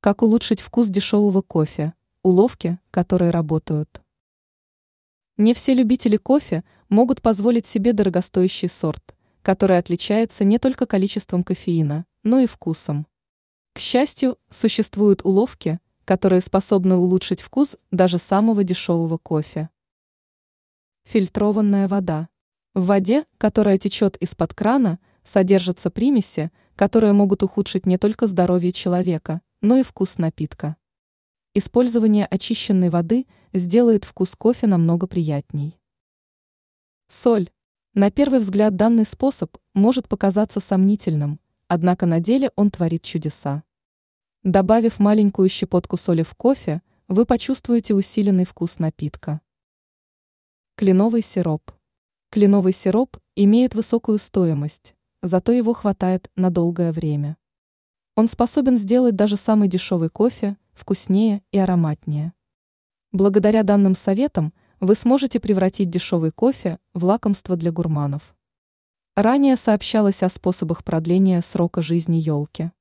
Как улучшить вкус дешевого кофе? Уловки, которые работают. Не все любители кофе могут позволить себе дорогостоящий сорт, который отличается не только количеством кофеина, но и вкусом. К счастью, существуют уловки, которые способны улучшить вкус даже самого дешевого кофе. Фильтрованная вода. В воде, которая течет из-под крана, содержатся примеси, которые могут ухудшить не только здоровье человека, но и вкус напитка. Использование очищенной воды сделает вкус кофе намного приятней. Соль. На первый взгляд данный способ может показаться сомнительным, однако на деле он творит чудеса. Добавив маленькую щепотку соли в кофе, вы почувствуете усиленный вкус напитка. Кленовый сироп. Кленовый сироп имеет высокую стоимость, зато его хватает на долгое время. Он способен сделать даже самый дешевый кофе вкуснее и ароматнее. Благодаря данным советам вы сможете превратить дешевый кофе в лакомство для гурманов. Ранее сообщалось о способах продления срока жизни елки.